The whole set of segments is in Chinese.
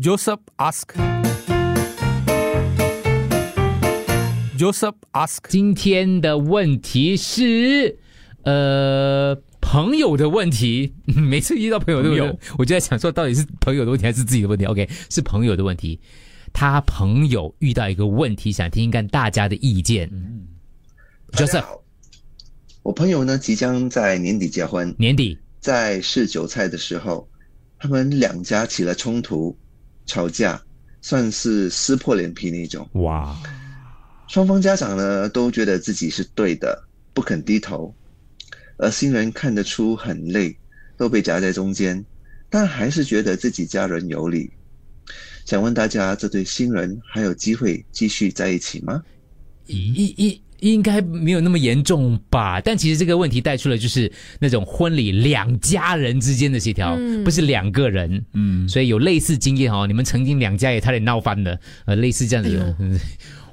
Joseph ask. Joseph ask. 今天的问题是，呃，朋友的问题。每次遇到朋友的问朋题，我就在想说，到底是朋友的问题还是自己的问题？OK，是朋友的问题。他朋友遇到一个问题，想听听看大家的意见。嗯 Joseph，我朋友呢即将在年底结婚，年底在试韭菜的时候，他们两家起了冲突，吵架，算是撕破脸皮那种。哇，双方家长呢都觉得自己是对的，不肯低头，而新人看得出很累，都被夹在中间，但还是觉得自己家人有理。想问大家，这对新人还有机会继续在一起吗？应应应该没有那么严重吧？但其实这个问题带出了就是那种婚礼两家人之间的协调，不是两个人。嗯，所以有类似经验哦，你们曾经两家也差点闹翻了，呃，类似这样子的。嗯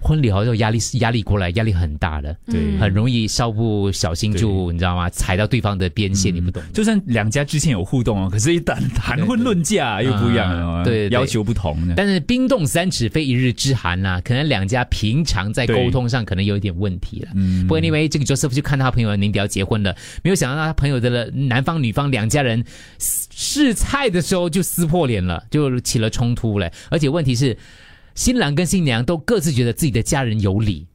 婚礼好像压力压力过来，压力很大的，对很容易稍不小心就你知道吗？踩到对方的边线，你不懂。就算两家之前有互动哦，可是一旦谈婚论嫁又不一样了对对对要求不同的。但是冰冻三尺非一日之寒呐、可能两家平常在沟通上可能有一点问题了。嗯不过因为这个 Joseph 就看到他朋友年底要结婚了，没有想到他朋友的男方女方两家人试菜的时候就撕破脸了，就起了冲突了。而且问题是，新郎跟新娘都各自觉得自己的家人有理。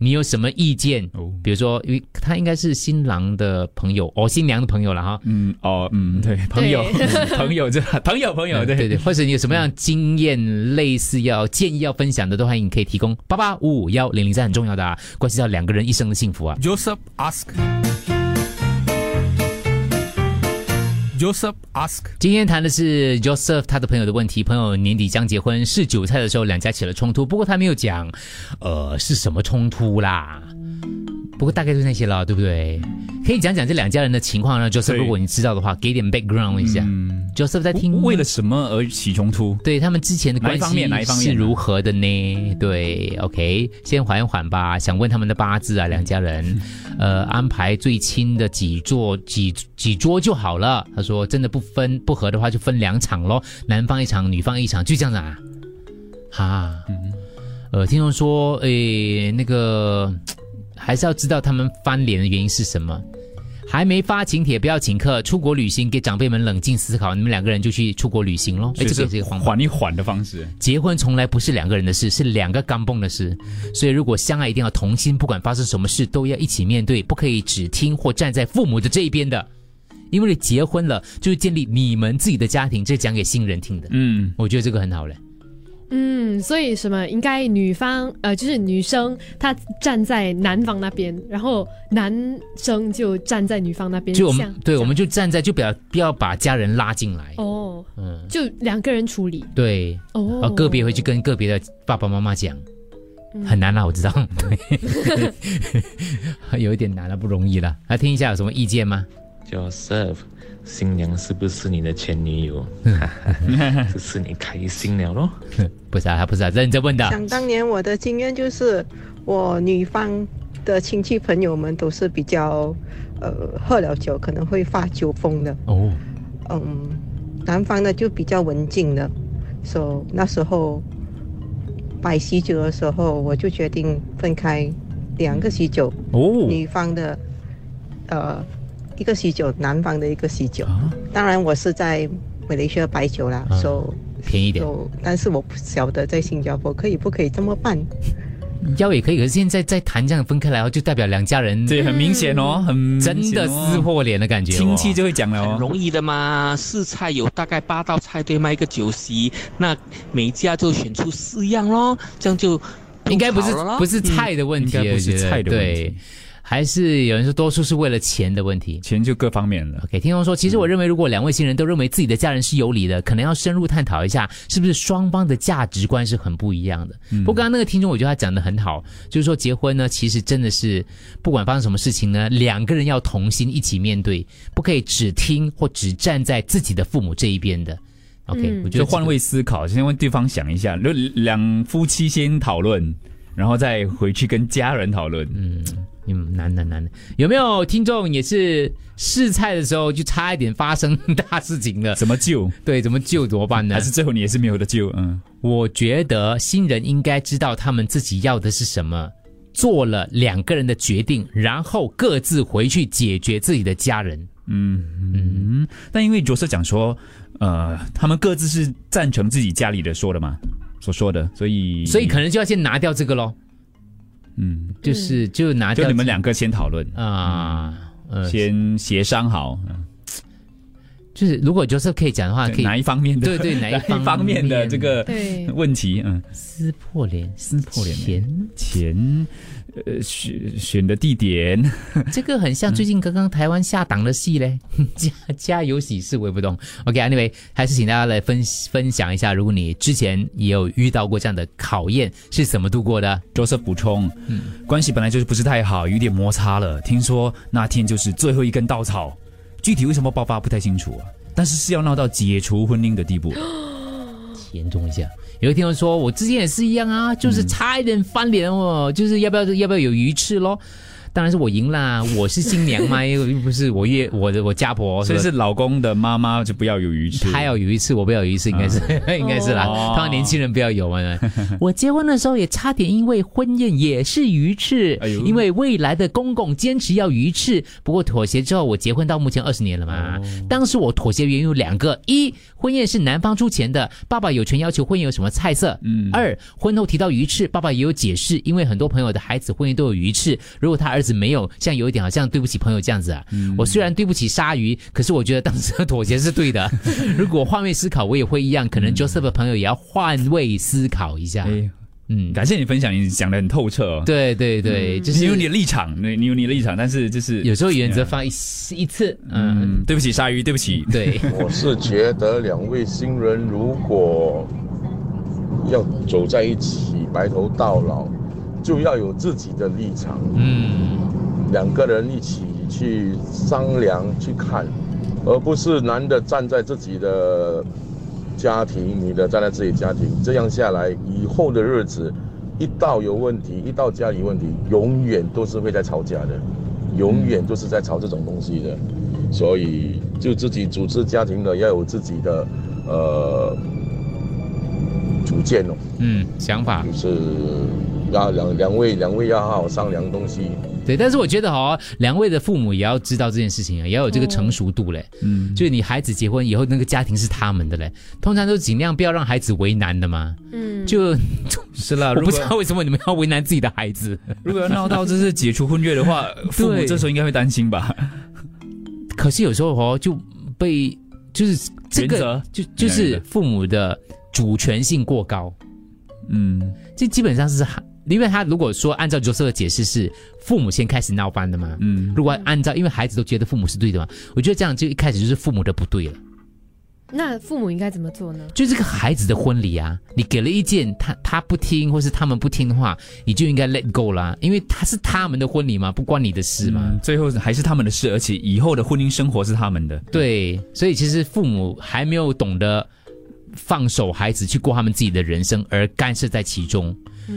你有什么意见？哦比如说，因为他应该是新郎的朋友，哦，新娘的朋友了哈。嗯哦嗯对，朋友 朋友这朋友朋友对对对，或者你有什么样经验，类似要建议要分享的，都欢迎你可以提供八八五五幺零零，三很重要的啊，关系到两个人一生的幸福啊。Joseph ask. Joseph ask. 今天谈的是 Joseph 他的朋友的问题，朋友年底将结婚，试韭菜的时候两家起了冲突，不过他没有讲，呃，是什么冲突啦。不过大概就那些了，对不对？可以讲讲这两家人的情况呢？Joseph，如果你知道的话，给点 background 一下。Joseph 在听，为了什么而起冲突？对他们之前的关系是如何的呢？对，OK，先缓一缓吧。想问他们的八字啊，两家人，呃，安排最亲的几座几几桌就好了。他说，真的不分不合的话，就分两场咯，男方一场，女方一场，就这样子啊。哈，呃，听众说，诶，那个还是要知道他们翻脸的原因是什么。还没发请帖，不要请客，出国旅行，给长辈们冷静思考，你们两个人就去出国旅行喽。哎，这个也是一个。缓一缓的方式。结婚从来不是两个人的事，是两个钢蹦的事。所以如果相爱，一定要同心，不管发生什么事，都要一起面对，不可以只听或站在父母的这一边的。因为你结婚了，就是建立你们自己的家庭，这是讲给新人听的。嗯，我觉得这个很好嘞。嗯，所以什么应该女方呃，就是女生她站在男方那边，然后男生就站在女方那边，就我们对，我们就站在，就不要不要把家人拉进来。哦，嗯，就两个人处理对，哦然后，个别回去跟个别的爸爸妈妈讲，很难啦，我知道，对，有一点难了，不容易了。来听一下有什么意见吗？Joseph，新娘是不是你的前女友？这是你开心了咯。不是啊，不是啊，认真问的。想当年我的经验就是，我女方的亲戚朋友们都是比较，呃，喝了酒可能会发酒疯的，哦，嗯，男方呢就比较文静的，所、以那时候摆喜酒的时候，我就决定分开两个喜酒，哦，女方的，呃，一个喜酒，南方的一个喜酒。当然，我是在马来西亚白酒啦，啊所、便宜一点，所但是我不晓得在新加坡可以不可以这么办。要也可以，可是现在在谈这样分开来，就代表两家人对很明显哦，很哦真的撕破脸的感觉、哦，亲戚就会讲了很哦。容易的嘛，四菜有大概八道菜对吗？一个酒席，那每家就选出四样咯，这样就应该不是不是菜的问题，嗯应该不是菜的问题对，还是有人说多数是为了钱的问题。钱就各方面了。OK，听众说，其实我认为，如果两位新人都认为自己的家人是有理的，可能要深入探讨一下，是不是双方的价值观是很不一样的。嗯不过刚刚那个听众，我觉得他讲的很好，就是说结婚呢，其实真的是不管发生什么事情呢，两个人要同心一起面对，不可以只听或只站在自己的父母这一边的。OK，、嗯我觉得换位思考，先问对方想一下，就两夫妻先讨论，然后再回去跟家人讨论。嗯，嗯，难难难。有没有听众也是试菜的时候就差一点发生大事情了？怎么救？对，怎么救怎么办呢还？是最后你也是没有的救？嗯，我觉得新人应该知道他们自己要的是什么，做了两个人的决定，然后各自回去解决自己的家人。嗯，但因为角色讲说，呃，他们各自是赞成自己家里的说的嘛，所说的，所以所以可能就要先拿掉这个咯，嗯，就是就拿掉就你们两个先讨论，啊。呃，先协商好，嗯就是如果 Joseph 可以讲的话，可以哪一方面的，对对 哪一方方面的这个对。问题，嗯，撕破脸，撕破脸。钱，钱，呃，选选的地点，这个很像最近刚刚台湾下档的戏嘞，家家有喜事我也不懂。OK，Anyway，、还是请大家来分分享一下，如果你之前也有遇到过这样的考验，是怎么度过的？卓瑟补充，嗯，关系本来就是不是太好，有点摩擦了。听说那天就是最后一根稻草，具体为什么爆发不太清楚啊。但是是要闹到解除婚姻的地步，严重一下。有一天我说，我之前也是一样啊，就是差一点翻脸哦，就是要不要要不要有鱼翅咯？当然是我赢啦，我是新娘嘛，又又不是我岳我的我家婆，所以是老公的妈妈就不要有鱼翅。他要有一次，我不要有一次，应该是、应该是啦。哦通常年轻人不要有嘛。我结婚的时候也差点因为婚宴也是鱼翅，因为未来的公公坚持要鱼翅。不过妥协之后，我结婚到目前二十年了嘛。当时我妥协原因有两个：一，婚宴是男方出钱的，爸爸有权要求婚宴有什么菜色；嗯二，婚后提到鱼翅，爸爸也有解释，因为很多朋友的孩子婚宴都有鱼翅，如果他儿子没有，像有一点好像对不起朋友这样子啊。我虽然对不起鲨鱼，可是我觉得当时的妥协是对的。如果换位思考，我也会一样。可能 Joseph 的朋友也要换位思考一下。哎，嗯，感谢你分享，你讲的很透彻哦。对对对，就是你有你的立场，你你有你的立场，但是就是有时候原则放一一次，嗯，嗯，对不起，鲨鱼，对不起。对，我是觉得两位新人如果要走在一起，白头到老，就要有自己的立场，嗯，两个人一起去商量去看，而不是男的站在自己的家庭，女的站在自己家庭，这样下来以后的日子，一到有问题，一到家里问题，永远都是会在吵架的，永远都是在吵这种东西的，所以就自己组织家庭的要有自己的呃主见哦。嗯，想法。就是要两两位两位要好好商量东西。对，但是我觉得哦，两位的父母也要知道这件事情啊，也要有这个成熟度嘞。嗯，就是你孩子结婚以后，那个家庭是他们的嘞，通常都尽量不要让孩子为难的嘛。嗯，就 是啦。我如果不知道为什么你们要为难自己的孩子。如果要闹到这是解除婚约的话，父母这时候应该会担心吧？可是有时候哦，就被就是这个就就是父母的主权性过高，嗯，这基本上是因为他如果说按照 Joseph 的解释是父母先开始闹翻的嘛，嗯如果按照因为孩子都觉得父母是对的嘛，我觉得这样就一开始就是父母的不对了。那父母应该怎么做呢？就这个孩子的婚礼啊，你给了意见，他他不听，或是他们不听的话，你就应该 let go 啦，因为他是他们的婚礼嘛，不关你的事嘛。嗯最后还是他们的事，而且以后的婚姻生活是他们的。对，所以其实父母还没有懂得放手孩子去过他们自己的人生，而干涉在其中。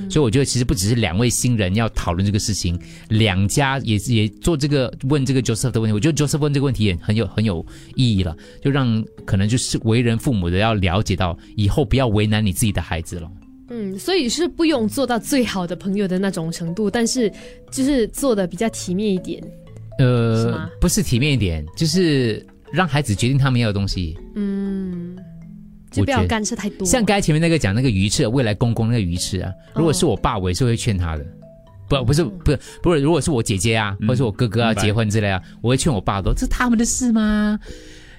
所以我觉得其实不只是两位新人要讨论这个事情，两家也也做这个问这个 Joseph 的问题。我觉得 Joseph 问这个问题也很有很有意义了，就让可能就是为人父母的要了解到，以后不要为难你自己的孩子了。嗯，所以是不用做到最好的朋友的那种程度，但是就是做的比较体面一点。呃吗，不是体面一点，就是让孩子决定他们要的东西。嗯，就不要我觉得干涉太多。像刚才前面那个讲那个鱼翅，未来公公那个鱼翅啊，如果是我爸，我也是会劝他的。不，不是，不是，不是。如果是我姐姐啊，或者是我哥哥啊结婚之类啊，我会劝我爸说：“这是他们的事吗？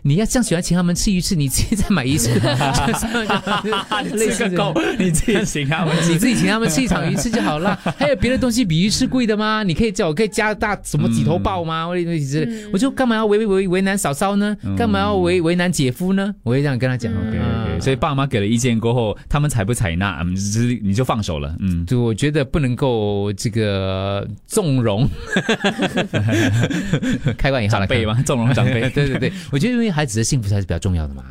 你要这样喜欢请他们吃鱼翅，你自己再买一次，就是类似这种你自己行啊，你自己请他们吃一场鱼翅就好了。还有别的东西比鱼翅贵的吗？你可以叫我可以加大什么几头鲍吗？或者之类，我就干嘛要为为为难嫂嫂呢？干嘛要为为难姐夫呢？我会这样跟他讲。OK 所以爸妈给了意见过后，他们采不采纳，嗯，只是你就放手了，嗯，就我觉得不能够这个纵容，开关以后了，长辈嘛，纵容长辈，对对对，我觉得因为孩子的幸福才是比较重要的嘛。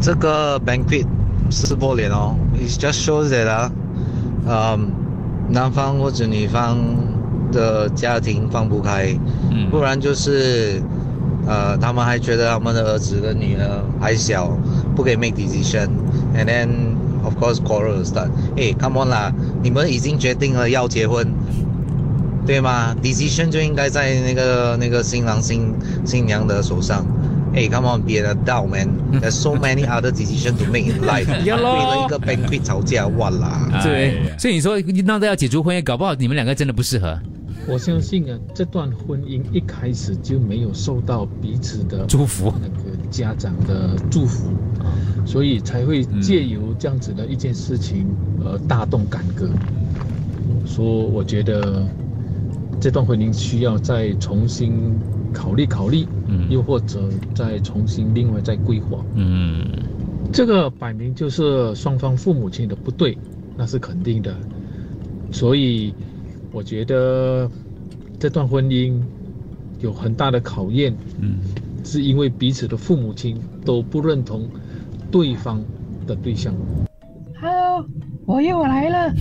这个 banquet 撕破脸哦，it just shows that 啊，嗯，男方或者女方的家庭放不开，嗯不然就是，呃，他们还觉得他们的儿子跟女儿还小，不可以 make decision，and then of course quarrel start。哎，come on 啦，你们已经决定了要结婚，对吗？decision 就应该在那个那个新郎新新娘的手上。哎，come on，be an adult man。There's so many other decisions to make in life。为了一个 banquet 吵架，哇啦！对所以你说闹到要解除婚约，搞不好你们两个真的不适合。我相信啊，这段婚姻一开始就没有受到彼此的祝福那个家长的祝福，所以才会借由这样子的一件事情而大动干戈。说我觉得这段婚姻需要再重新考虑考虑，嗯又或者再重新另外再规划。嗯这个摆明就是双方父母亲的不对，那是肯定的。所以我觉得这段婚姻有很大的考验，嗯，是因为彼此的父母亲都不认同对方的对象。Hello，我又来了。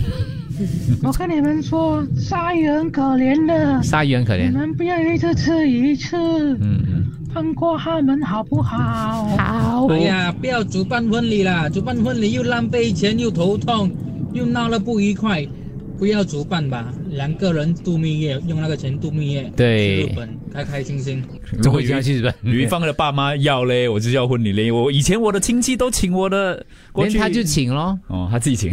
我跟你们说，鲨鱼很可怜的，鲨鱼很可怜。你们不要一次吃一次，嗯嗯，放过他们好不好？好哎呀，不要主办婚礼啦！主办婚礼又浪费钱，又头痛，又闹了不愉快，不要主办吧。两个人度蜜月，用那个钱度蜜月，对去日本开开心心。怎么会这样去日本？吕方的爸妈要嘞，我就要婚礼嘞。我以前我的亲戚都请我的，过去连他就请咯，哦，他自己请。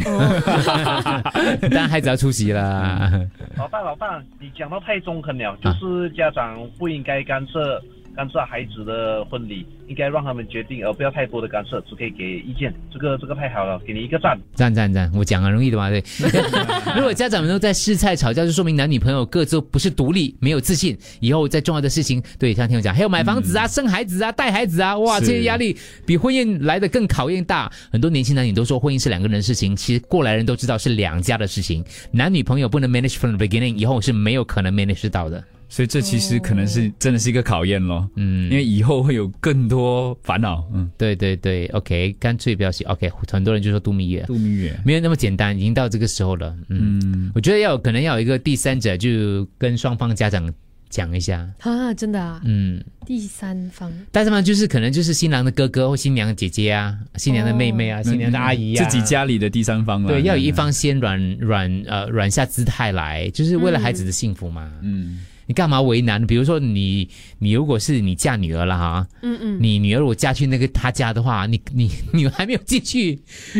但孩子要出席啦。老大，老大，你讲到太中肯了，就是家长不应该干涉干涉孩子的婚礼，应该让他们决定，而不要太多的干涉，只可以给意见。这个这个太好了，给你一个赞。赞赞赞！我讲很容易的嘛，对。如果家长们都在试菜吵架，就说明男女朋友各自都不是独立、没有自信，以后在重要的事情，对，像听我讲，还有买房子啊、生孩子啊、带孩子啊，哇，这些压力比婚姻来的更考验大。很多年轻男女都说婚姻是两个人的事情，其实过来人都知道是两家的事情，男女朋友不能 manage from the beginning，以后是没有可能 manage 到的。所以这其实可能是真的是一个考验咯，嗯，因为以后会有更多烦恼。嗯，对对对，OK，干脆不要写。OK，很多人就说度蜜月，度蜜月。没有那么简单，已经到这个时候了。嗯，嗯，我觉得要有可能要有一个第三者，就跟双方家长讲一下。啊，真的啊，嗯，第三方。但是嘛，就是可能就是新郎的哥哥或新娘的姐姐啊，新娘的妹妹啊，新娘的阿姨啊，自己家里的第三方了对，要有一方先软软呃软下姿态来，就是为了孩子的幸福嘛。嗯，你干嘛为难？比如说你你如果是你嫁女儿了哈，嗯嗯，你女儿如果嫁去那个他家的话，你你 你还没有进去，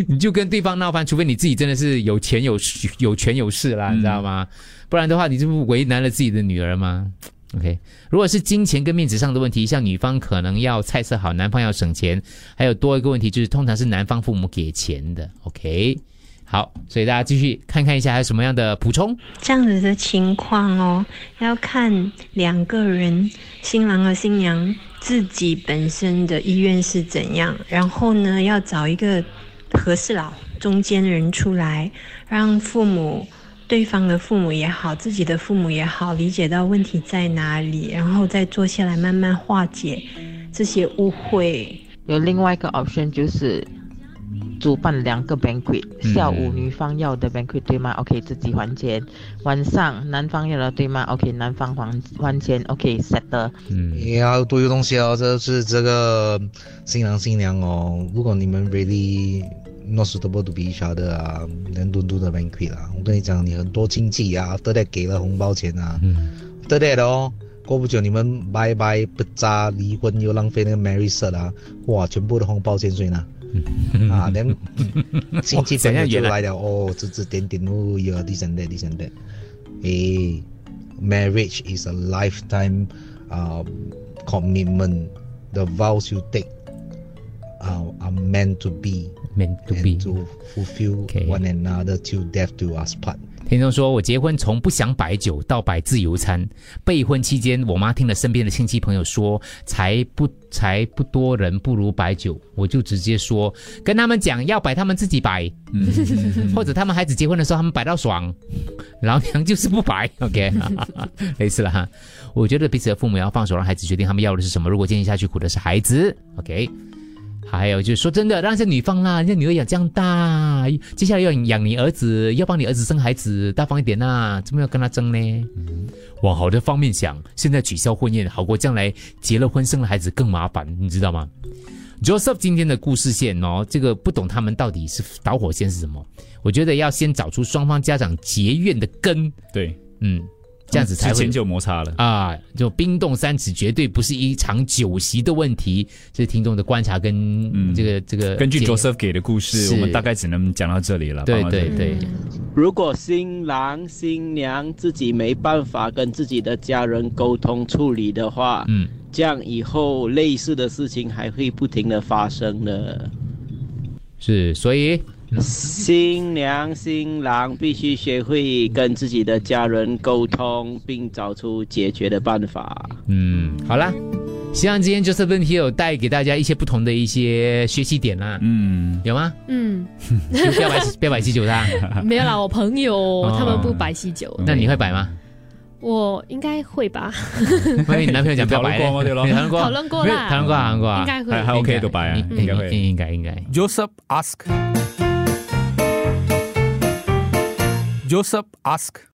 你就跟对方闹翻，除非你自己真的是有钱有有权有势啦，你知道吗？不然的话，你这不为难了自己的女儿吗？OK，如果是金钱跟面子上的问题，像女方可能要菜色好，男方要省钱，还有多一个问题就是，通常是男方父母给钱的。OK，好，所以大家继续看看一下还有什么样的补充。这样子的情况哦，要看两个人，新郎和新娘自己本身的意愿是怎样，然后呢，要找一个和事佬中间人出来，让父母。对方的父母也好，自己的父母也好，理解到问题在哪里，然后再坐下来慢慢化解这些误会。有另外一个 option 就是主办两个 banquet，嗯下午女方要的 banquet 对吗？OK，自己还钱。晚上男方要的对吗？OK，男方还还钱。OK，settle。嗯，也要多一个东西哦，这是这个新郎新娘哦。如果你们 really not suitable to be each other 啊，能多多的 banquet 啦。我跟你讲，你很多亲戚啊，after that 给了红包钱啊、嗯 e r that 哦，过不久你们拜拜不扎离婚又浪费那个 marriage cert 啊，哇，全部的红包钱谁拿？啊，那亲戚朋友就来了哦，指指点点哦，有 this and that，this and that。诶，marriage is a lifetime um, commitment. The vows you take uh, are meant to be meant to and be to fulfill one another till death do us part. 听众说，我结婚从不想摆酒到摆自由餐。备婚期间，我妈听了身边的亲戚朋友说，才不才不多人不如摆酒，我就直接说跟他们讲要摆他们自己摆，或者他们孩子结婚的时候他们摆到爽，老娘就是不摆。OK，类似了哈。我觉得彼此的父母要放手，让孩子决定他们要的是什么。如果坚持下去，苦的是孩子。OK。还有就是说真的，让这女方啦，人家女儿养这样大，接下来要养你儿子，要帮你儿子生孩子，大方一点呐，怎么要跟他争呢？往好的方面想，现在取消婚宴好过将来结了婚生了孩子更麻烦，你知道吗？Joseph 今天的故事线哦，这个不懂他们到底是导火线是什么？我觉得要先找出双方家长结怨的根，对，嗯，这样子才会就摩擦了。啊，就冰冻三尺，绝对不是一场酒席的问题。这是听众的观察跟这个、这个根据 Joseph 给的故事，我们大概只能讲到这里了。对对对，如果新郎新娘自己没办法跟自己的家人沟通处理的话，嗯，这样以后类似的事情还会不停的发生的。是，所以新娘新郎必须学会跟自己的家人沟通，并找出解决的办法。嗯，好啦，希望今天 Joseph 问题有带给大家一些不同的一些学习点啦。嗯，有吗？嗯，就 不要摆不要摆喜酒啦，没有啦，我朋友 他们不摆喜酒，那你会摆吗？我应该会吧？因为你男朋友讲不要摆嘞，讨论过讨论过，讨论过啦没有讨论过，讨论过啊，应该会还还 OK 都摆啊应应该会应该应该。Joseph ask. Joseph asked